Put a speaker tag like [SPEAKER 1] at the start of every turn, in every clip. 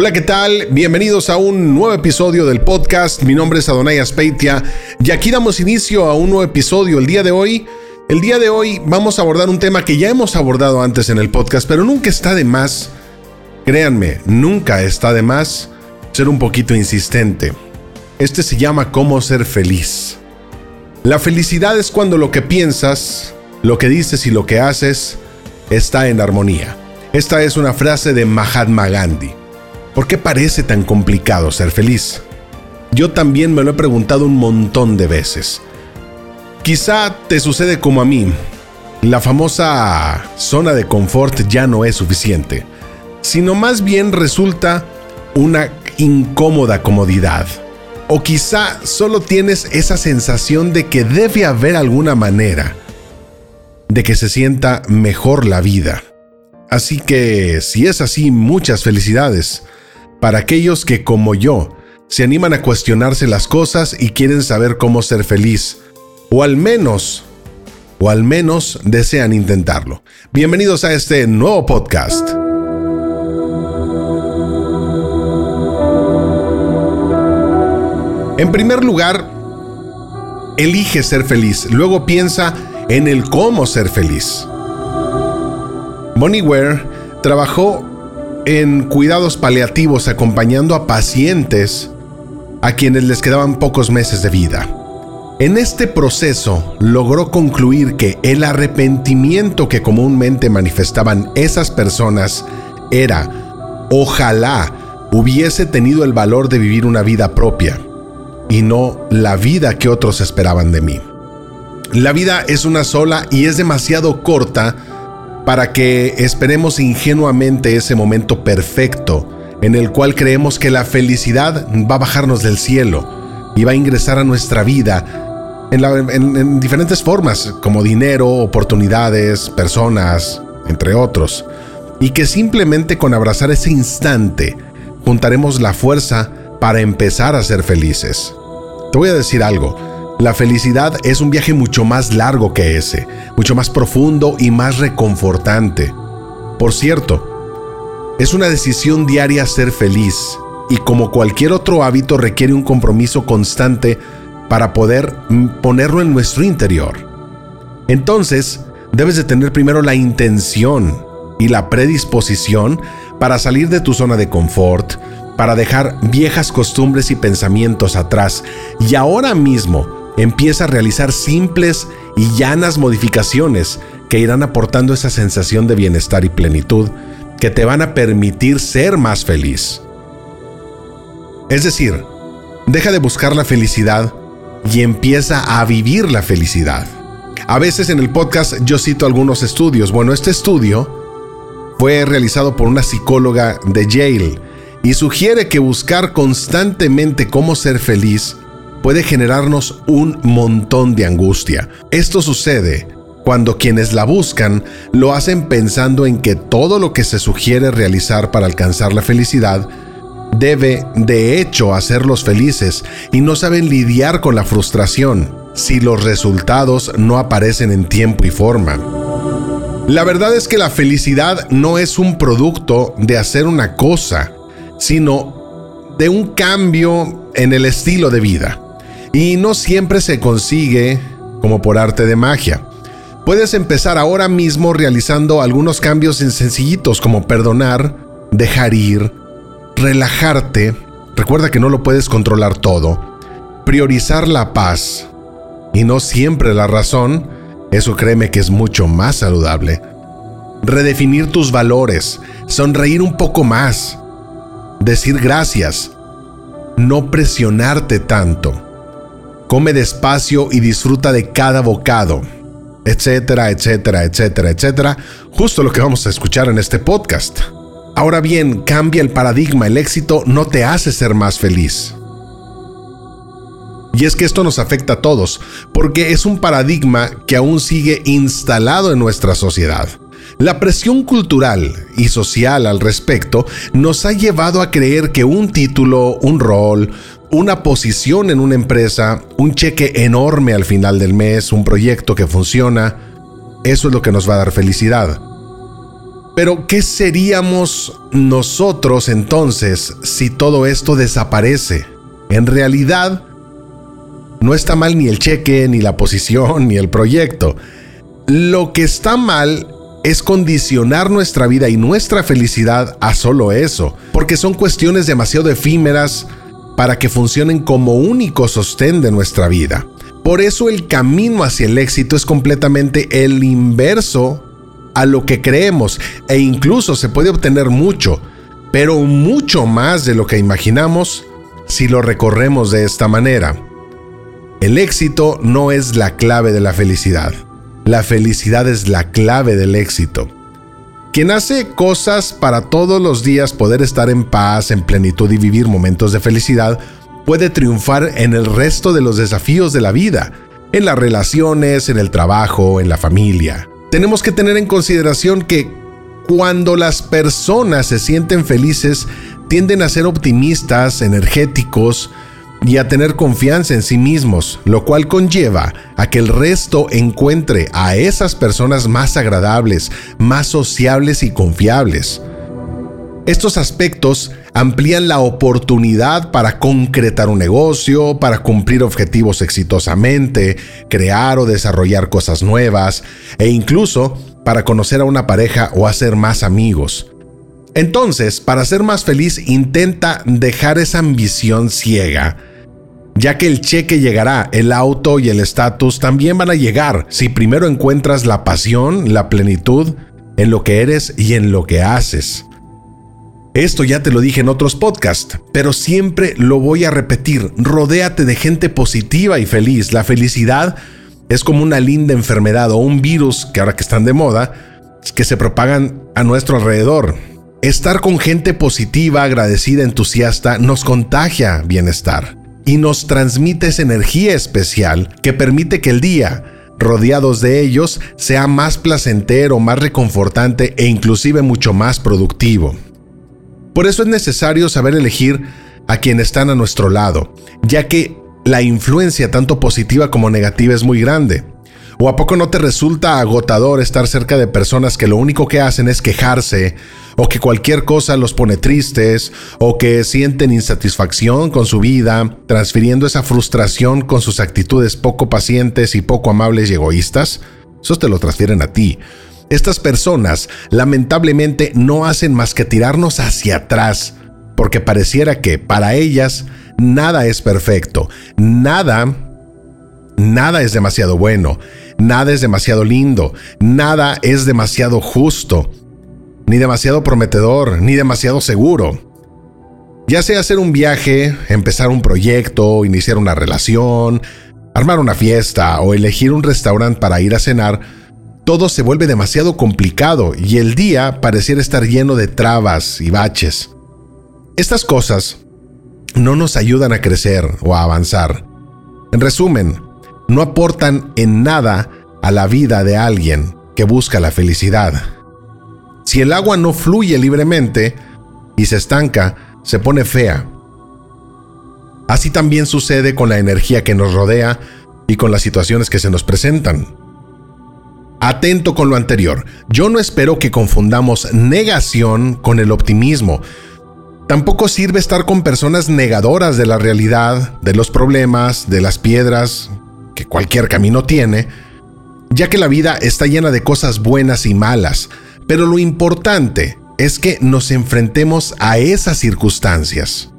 [SPEAKER 1] Hola, ¿qué tal? Bienvenidos a un nuevo episodio del podcast. Mi nombre es Adonai Aspeitia y aquí damos inicio a un nuevo episodio el día de hoy. El día de hoy vamos a abordar un tema que ya hemos abordado antes en el podcast, pero nunca está de más, créanme, nunca está de más ser un poquito insistente. Este se llama cómo ser feliz. La felicidad es cuando lo que piensas, lo que dices y lo que haces está en armonía. Esta es una frase de Mahatma Gandhi. ¿Por qué parece tan complicado ser feliz? Yo también me lo he preguntado un montón de veces. Quizá te sucede como a mí. La famosa zona de confort ya no es suficiente, sino más bien resulta una incómoda comodidad. O quizá solo tienes esa sensación de que debe haber alguna manera de que se sienta mejor la vida. Así que, si es así, muchas felicidades para aquellos que, como yo, se animan a cuestionarse las cosas y quieren saber cómo ser feliz, o al menos, o al menos desean intentarlo. Bienvenidos a este nuevo podcast. En primer lugar, elige ser feliz, luego piensa en el cómo ser feliz. Bonnie Ware trabajó en cuidados paliativos acompañando a pacientes a quienes les quedaban pocos meses de vida. En este proceso logró concluir que el arrepentimiento que comúnmente manifestaban esas personas era, ojalá hubiese tenido el valor de vivir una vida propia y no la vida que otros esperaban de mí. La vida es una sola y es demasiado corta para que esperemos ingenuamente ese momento perfecto en el cual creemos que la felicidad va a bajarnos del cielo y va a ingresar a nuestra vida en, diferentes formas, como dinero, oportunidades, personas, entre otros, y que simplemente con abrazar ese instante juntaremos la fuerza para empezar a ser felices. Te voy a decir algo, la felicidad es un viaje mucho más largo que ese, mucho más profundo y más reconfortante. Por cierto, es una decisión diaria ser feliz y como cualquier otro hábito requiere un compromiso constante para poder ponerlo en nuestro interior. Entonces, debes de tener primero la intención y la predisposición para salir de tu zona de confort, para dejar viejas costumbres y pensamientos atrás y ahora mismo empieza a realizar simples y llanas modificaciones que irán aportando esa sensación de bienestar y plenitud que te van a permitir ser más feliz. Es decir, deja de buscar la felicidad y empieza a vivir la felicidad. A veces en el podcast yo cito algunos estudios. Bueno, este estudio fue realizado por una psicóloga de Yale y sugiere que buscar constantemente cómo ser feliz puede generarnos un montón de angustia. Esto sucede cuando quienes la buscan lo hacen pensando en que todo lo que se sugiere realizar para alcanzar la felicidad debe de hecho hacerlos felices y no saben lidiar con la frustración si los resultados no aparecen en tiempo y forma. La verdad es que la felicidad no es un producto de hacer una cosa, sino de un cambio en el estilo de vida y no siempre se consigue como por arte de magia. Puedes empezar ahora mismo realizando algunos cambios sencillitos como perdonar, dejar ir, relajarte, recuerda que no lo puedes controlar todo, priorizar la paz y no siempre la razón, eso créeme que es mucho más saludable. Redefinir tus valores, sonreír un poco más, decir gracias, no presionarte tanto come despacio y disfruta de cada bocado, etcétera, etcétera, etcétera, etcétera, justo lo que vamos a escuchar en este podcast. Ahora bien, cambia el paradigma, el éxito no te hace ser más feliz. Y es que esto nos afecta a todos, porque es un paradigma que aún sigue instalado en nuestra sociedad. La presión cultural y social al respecto nos ha llevado a creer que un título, un rol, una posición en una empresa, un cheque enorme al final del mes, un proyecto que funciona, eso es lo que nos va a dar felicidad. Pero, ¿qué seríamos nosotros entonces si todo esto desaparece? En realidad, no está mal ni el cheque, ni la posición, ni el proyecto. Lo que está mal es condicionar nuestra vida y nuestra felicidad a solo eso, porque son cuestiones demasiado efímeras para que funcionen como único sostén de nuestra vida. Por eso el camino hacia el éxito es completamente el inverso a lo que creemos e incluso se puede obtener mucho, pero mucho más de lo que imaginamos si lo recorremos de esta manera. El éxito no es la clave de la felicidad. La felicidad es la clave del éxito. Quien hace cosas para todos los días poder estar en paz, en plenitud y vivir momentos de felicidad, puede triunfar en el resto de los desafíos de la vida, en las relaciones, en el trabajo, en la familia. Tenemos que tener en consideración que cuando las personas se sienten felices, tienden a ser optimistas, energéticos, y a tener confianza en sí mismos, lo cual conlleva a que el resto encuentre a esas personas más agradables, más sociables y confiables. Estos aspectos amplían la oportunidad para concretar un negocio, para cumplir objetivos exitosamente, crear o desarrollar cosas nuevas e incluso para conocer a una pareja o hacer más amigos. Entonces, para ser más feliz, intenta dejar esa ambición ciega ya que el cheque llegará, el auto y el estatus también van a llegar si primero encuentras la pasión, la plenitud en lo que eres y en lo que haces. Esto ya te lo dije en otros podcasts, pero siempre lo voy a repetir, rodéate de gente positiva y feliz. La felicidad es como una linda enfermedad o un virus que ahora que están de moda, que se propagan a nuestro alrededor. Estar con gente positiva, agradecida, entusiasta, nos contagia bienestar y nos transmite esa energía especial que permite que el día, rodeados de ellos, sea más placentero, más reconfortante e inclusive mucho más productivo. Por eso es necesario saber elegir a quienes están a nuestro lado, ya que la influencia tanto positiva como negativa es muy grande. ¿O a poco no te resulta agotador estar cerca de personas que lo único que hacen es quejarse, o que cualquier cosa los pone tristes, o que sienten insatisfacción con su vida, transfiriendo esa frustración con sus actitudes poco pacientes y poco amables y egoístas? Eso te lo transfieren a ti. Estas personas lamentablemente no hacen más que tirarnos hacia atrás, porque pareciera que para ellas nada es perfecto, nada Nada es demasiado bueno, nada es demasiado lindo, nada es demasiado justo, ni demasiado prometedor, ni demasiado seguro. Ya sea hacer un viaje, empezar un proyecto, iniciar una relación, armar una fiesta o elegir un restaurante para ir a cenar, todo se vuelve demasiado complicado y el día pareciera estar lleno de trabas y baches. Estas cosas no nos ayudan a crecer o a avanzar. En resumen, no aportan en nada a la vida de alguien que busca la felicidad. Si el agua no fluye libremente y se estanca, se pone fea. Así también sucede con la energía que nos rodea y con las situaciones que se nos presentan. Atento con lo anterior, yo no espero que confundamos negación con el optimismo. Tampoco sirve estar con personas negadoras de la realidad, de los problemas, de las piedras, que cualquier camino tiene, ya que la vida está llena de cosas buenas y malas, pero lo importante es que nos enfrentemos a esas circunstancias.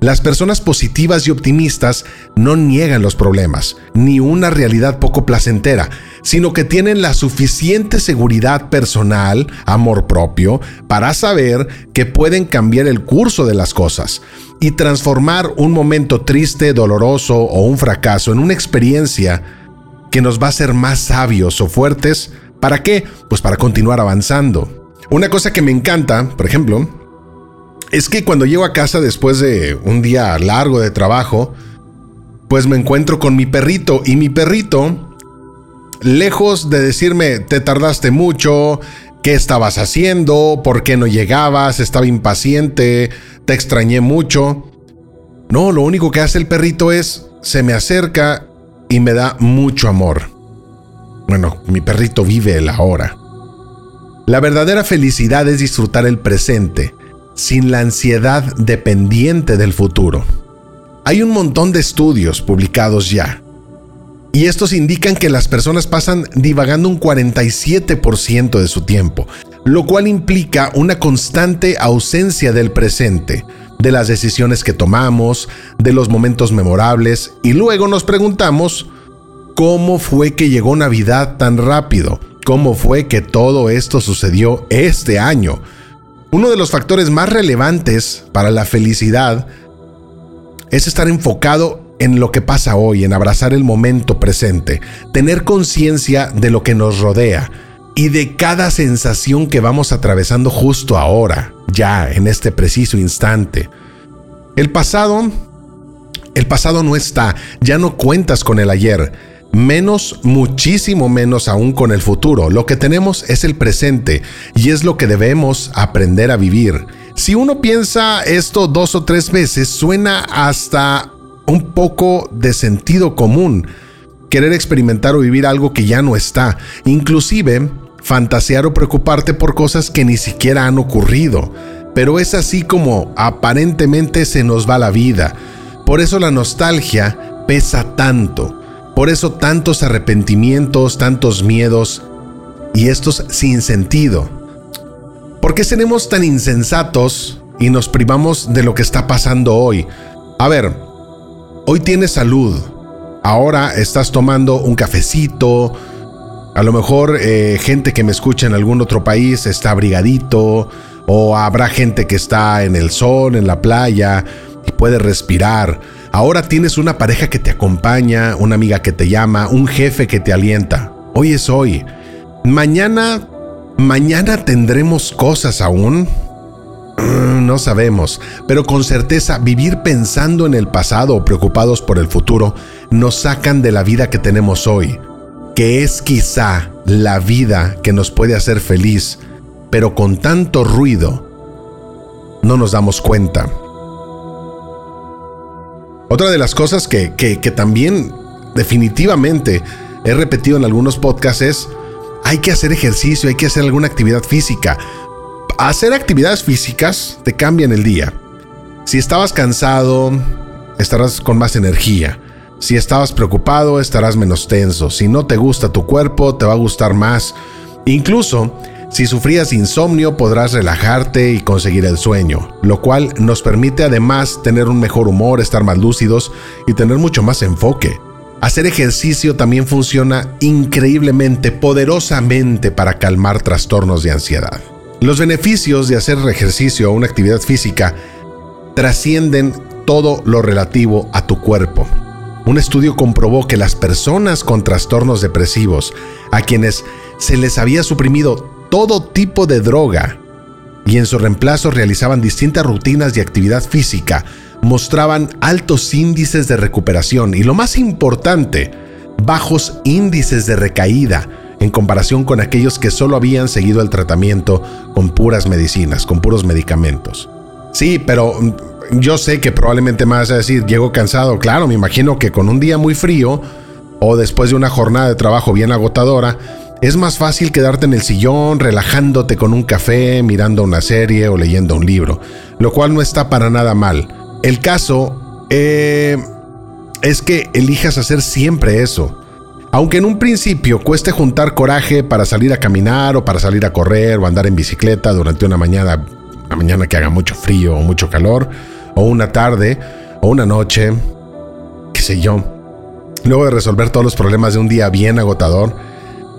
[SPEAKER 1] Las personas positivas y optimistas no niegan los problemas, ni una realidad poco placentera, sino que tienen la suficiente seguridad personal, amor propio, para saber que pueden cambiar el curso de las cosas y transformar un momento triste, doloroso o un fracaso en una experiencia que nos va a hacer más sabios o fuertes. ¿Para qué? Pues para continuar avanzando. Una cosa que me encanta, por ejemplo, es que cuando llego a casa después de un día largo de trabajo, pues me encuentro con mi perrito y mi perrito, lejos de decirme, te tardaste mucho, ¿qué estabas haciendo? ¿Por qué no llegabas? Estaba impaciente, te extrañé mucho. No, lo único que hace el perrito es, se me acerca y me da mucho amor. Bueno, mi perrito vive el ahora. La verdadera felicidad es disfrutar el presente, sin la ansiedad dependiente del futuro. Hay un montón de estudios publicados ya, y estos indican que las personas pasan divagando un 47% de su tiempo, lo cual implica una constante ausencia del presente, de las decisiones que tomamos, de los momentos memorables, y luego nos preguntamos, ¿cómo fue que llegó Navidad tan rápido? ¿Cómo fue que todo esto sucedió este año? Uno de los factores más relevantes para la felicidad es estar enfocado en lo que pasa hoy, en abrazar el momento presente, tener conciencia de lo que nos rodea y de cada sensación que vamos atravesando justo ahora, ya en este preciso instante. El pasado, el pasado no está, ya no cuentas con el ayer, menos, muchísimo menos aún con el futuro. Lo que tenemos es el presente y es lo que debemos aprender a vivir. Si uno piensa esto dos o tres veces, suena hasta un poco de sentido común, querer experimentar o vivir algo que ya no está, inclusive fantasear o preocuparte por cosas que ni siquiera han ocurrido. Pero es así como aparentemente se nos va la vida. Por eso la nostalgia pesa tanto. Por eso tantos arrepentimientos, tantos miedos y estos sin sentido. ¿Por qué seremos tan insensatos y nos privamos de lo que está pasando hoy? A ver, Hoy tienes salud. Ahora estás tomando un cafecito. A lo mejor eh, gente que me escucha en algún otro país está abrigadito. O habrá gente que está en el sol, en la playa y puede respirar. Ahora tienes una pareja que te acompaña, una amiga que te llama, un jefe que te alienta. Hoy es hoy. Mañana, mañana tendremos cosas aún. Mm, no sabemos, pero con certeza vivir pensando en el pasado o preocupados por el futuro nos sacan de la vida que tenemos hoy, que es quizá la vida que nos puede hacer feliz, pero con tanto ruido no nos damos cuenta. Otra de las cosas que, que también definitivamente he repetido en algunos podcasts es, hay que hacer ejercicio, hay que hacer alguna actividad física hacer actividades físicas te cambian el día. Si estabas cansado, estarás con más energía. Si estabas preocupado, estarás menos tenso. Si no te gusta tu cuerpo, te va a gustar más. Incluso, si sufrías insomnio, podrás relajarte y conseguir el sueño, lo cual nos permite además tener un mejor humor, estar más lúcidos y tener mucho más enfoque. Hacer ejercicio también funciona increíblemente, poderosamente para calmar trastornos de ansiedad. Los beneficios de hacer ejercicio o una actividad física trascienden todo lo relativo a tu cuerpo. Un estudio comprobó que las personas con trastornos depresivos, a quienes se les había suprimido todo tipo de droga y en su reemplazo realizaban distintas rutinas de actividad física, mostraban altos índices de recuperación y lo más importante, bajos índices de recaída, en comparación con aquellos que solo habían seguido el tratamiento con puras medicinas, con puros medicamentos. Sí, pero mm, yo sé que probablemente me vas a decir, llego cansado. Claro, me imagino que con un día muy frío o después de una jornada de trabajo bien agotadora, es más fácil quedarte en el sillón, relajándote con un café, mirando una serie o leyendo un libro, lo cual no está para nada mal. El caso eh, es que elijas hacer siempre eso. Aunque en un principio cueste juntar coraje para salir a caminar o para salir a correr o andar en bicicleta durante una mañana, una mañana que haga mucho frío o mucho calor, o una tarde o una noche, qué sé yo, luego de resolver todos los problemas de un día bien agotador,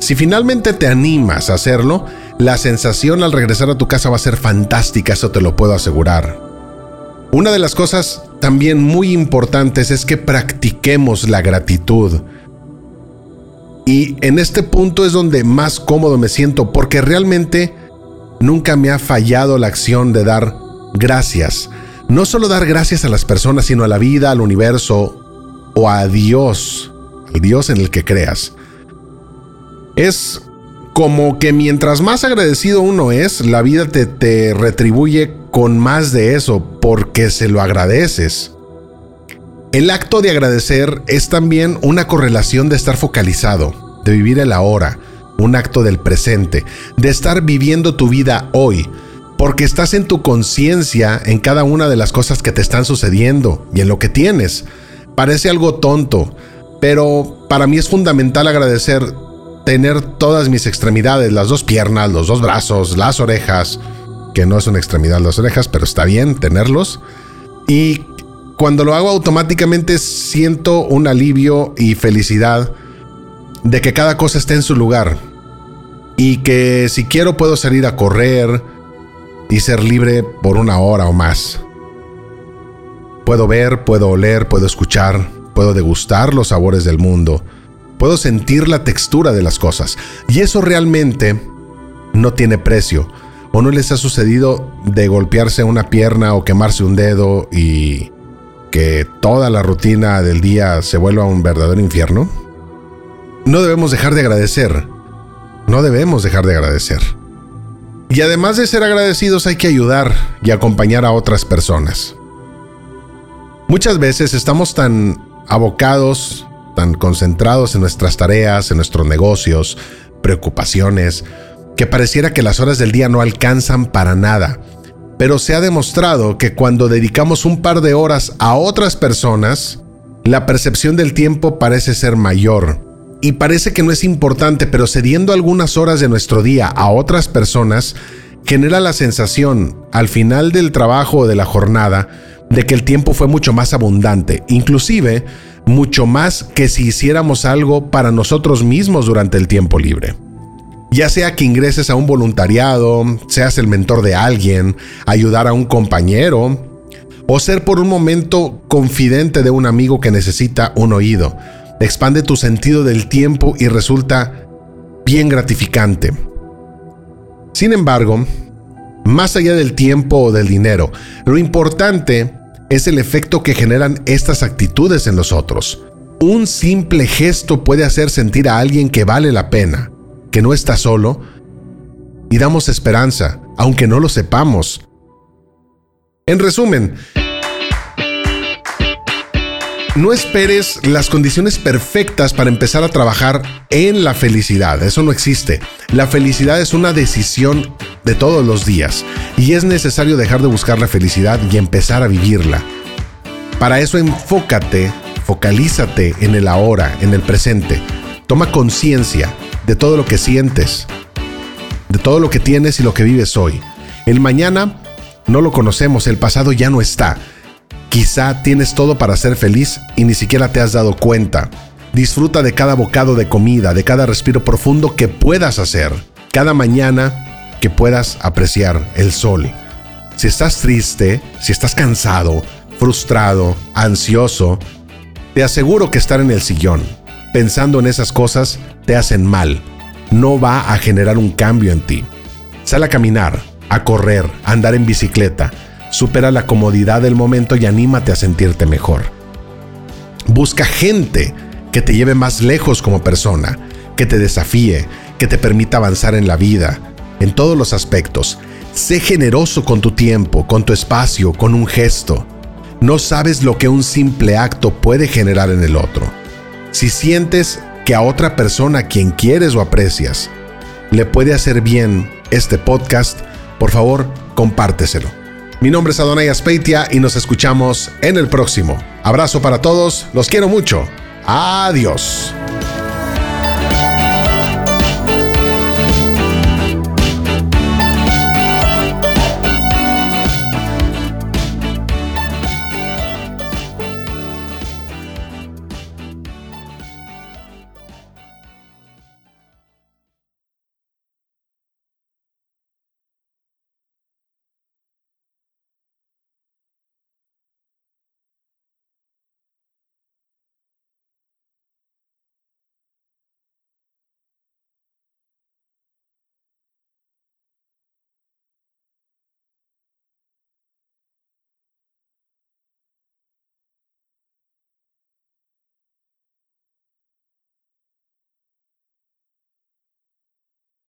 [SPEAKER 1] si finalmente te animas a hacerlo, la sensación al regresar a tu casa va a ser fantástica, eso te lo puedo asegurar. Una de las cosas también muy importantes es que practiquemos la gratitud. Y en este punto es donde más cómodo me siento porque realmente nunca me ha fallado la acción de dar gracias. No solo dar gracias a las personas, sino a la vida, al universo o a Dios, al Dios en el que creas. Es como que mientras más agradecido uno es, la vida te, te retribuye con más de eso porque se lo agradeces. El acto de agradecer es también una correlación de estar focalizado, de vivir el ahora, un acto del presente, de estar viviendo tu vida hoy, porque estás en tu conciencia en cada una de las cosas que te están sucediendo y en lo que tienes. Parece algo tonto, pero para mí es fundamental agradecer tener todas mis extremidades, las dos piernas, los dos brazos, las orejas, que no es una extremidad las orejas, pero está bien tenerlos. Y cuando lo hago automáticamente siento un alivio y felicidad de que cada cosa esté en su lugar. Y que si quiero puedo salir a correr y ser libre por una hora o más. Puedo ver, puedo oler, puedo escuchar, puedo degustar los sabores del mundo, puedo sentir la textura de las cosas. Y eso realmente no tiene precio. ¿O no les ha sucedido de golpearse una pierna o quemarse un dedo y que toda la rutina del día se vuelva un verdadero infierno? No debemos dejar de agradecer. No debemos dejar de agradecer. Y además de ser agradecidos hay que ayudar y acompañar a otras personas. Muchas veces estamos tan abocados, tan concentrados en nuestras tareas, en nuestros negocios, preocupaciones, que pareciera que las horas del día no alcanzan para nada. Pero se ha demostrado que cuando dedicamos un par de horas a otras personas, la percepción del tiempo parece ser mayor. Y parece que no es importante, pero cediendo algunas horas de nuestro día a otras personas, genera la sensación, al final del trabajo o de la jornada, de que el tiempo fue mucho más abundante, inclusive mucho más que si hiciéramos algo para nosotros mismos durante el tiempo libre. Ya sea que ingreses a un voluntariado, seas el mentor de alguien, ayudar a un compañero, o ser por un momento confidente de un amigo que necesita un oído. Expande tu sentido del tiempo y resulta bien gratificante. Sin embargo, más allá del tiempo o del dinero, lo importante es el efecto que generan estas actitudes en los otros. Un simple gesto puede hacer sentir a alguien que vale la pena que no está solo y damos esperanza, aunque no lo sepamos. En resumen, no esperes las condiciones perfectas para empezar a trabajar en la felicidad. Eso no existe. La felicidad es una decisión de todos los días y es necesario dejar de buscar la felicidad y empezar a vivirla. Para eso enfócate, focalízate en el ahora, en el presente. Toma conciencia de todo lo que sientes, de todo lo que tienes y lo que vives hoy. El mañana no lo conocemos, el pasado ya no está. Quizá tienes todo para ser feliz y ni siquiera te has dado cuenta. Disfruta de cada bocado de comida, de cada respiro profundo que puedas hacer, cada mañana que puedas apreciar el sol. Si estás triste, si estás cansado, frustrado, ansioso, te aseguro que estar en el sillón, pensando en esas cosas, te hacen mal. No va a generar un cambio en ti. Sal a caminar, a correr, a andar en bicicleta. Supera la comodidad del momento y anímate a sentirte mejor. Busca gente que te lleve más lejos como persona, que te desafíe, que te permita avanzar en la vida, en todos los aspectos. Sé generoso con tu tiempo, con tu espacio, con un gesto. No sabes lo que un simple acto puede generar en el otro. Si sientes que a otra persona quien quieres o aprecias le puede hacer bien este podcast, por favor, compárteselo. Mi nombre es Adonai Aspeitia y nos escuchamos en el próximo. Abrazo para todos, los quiero mucho. Adiós.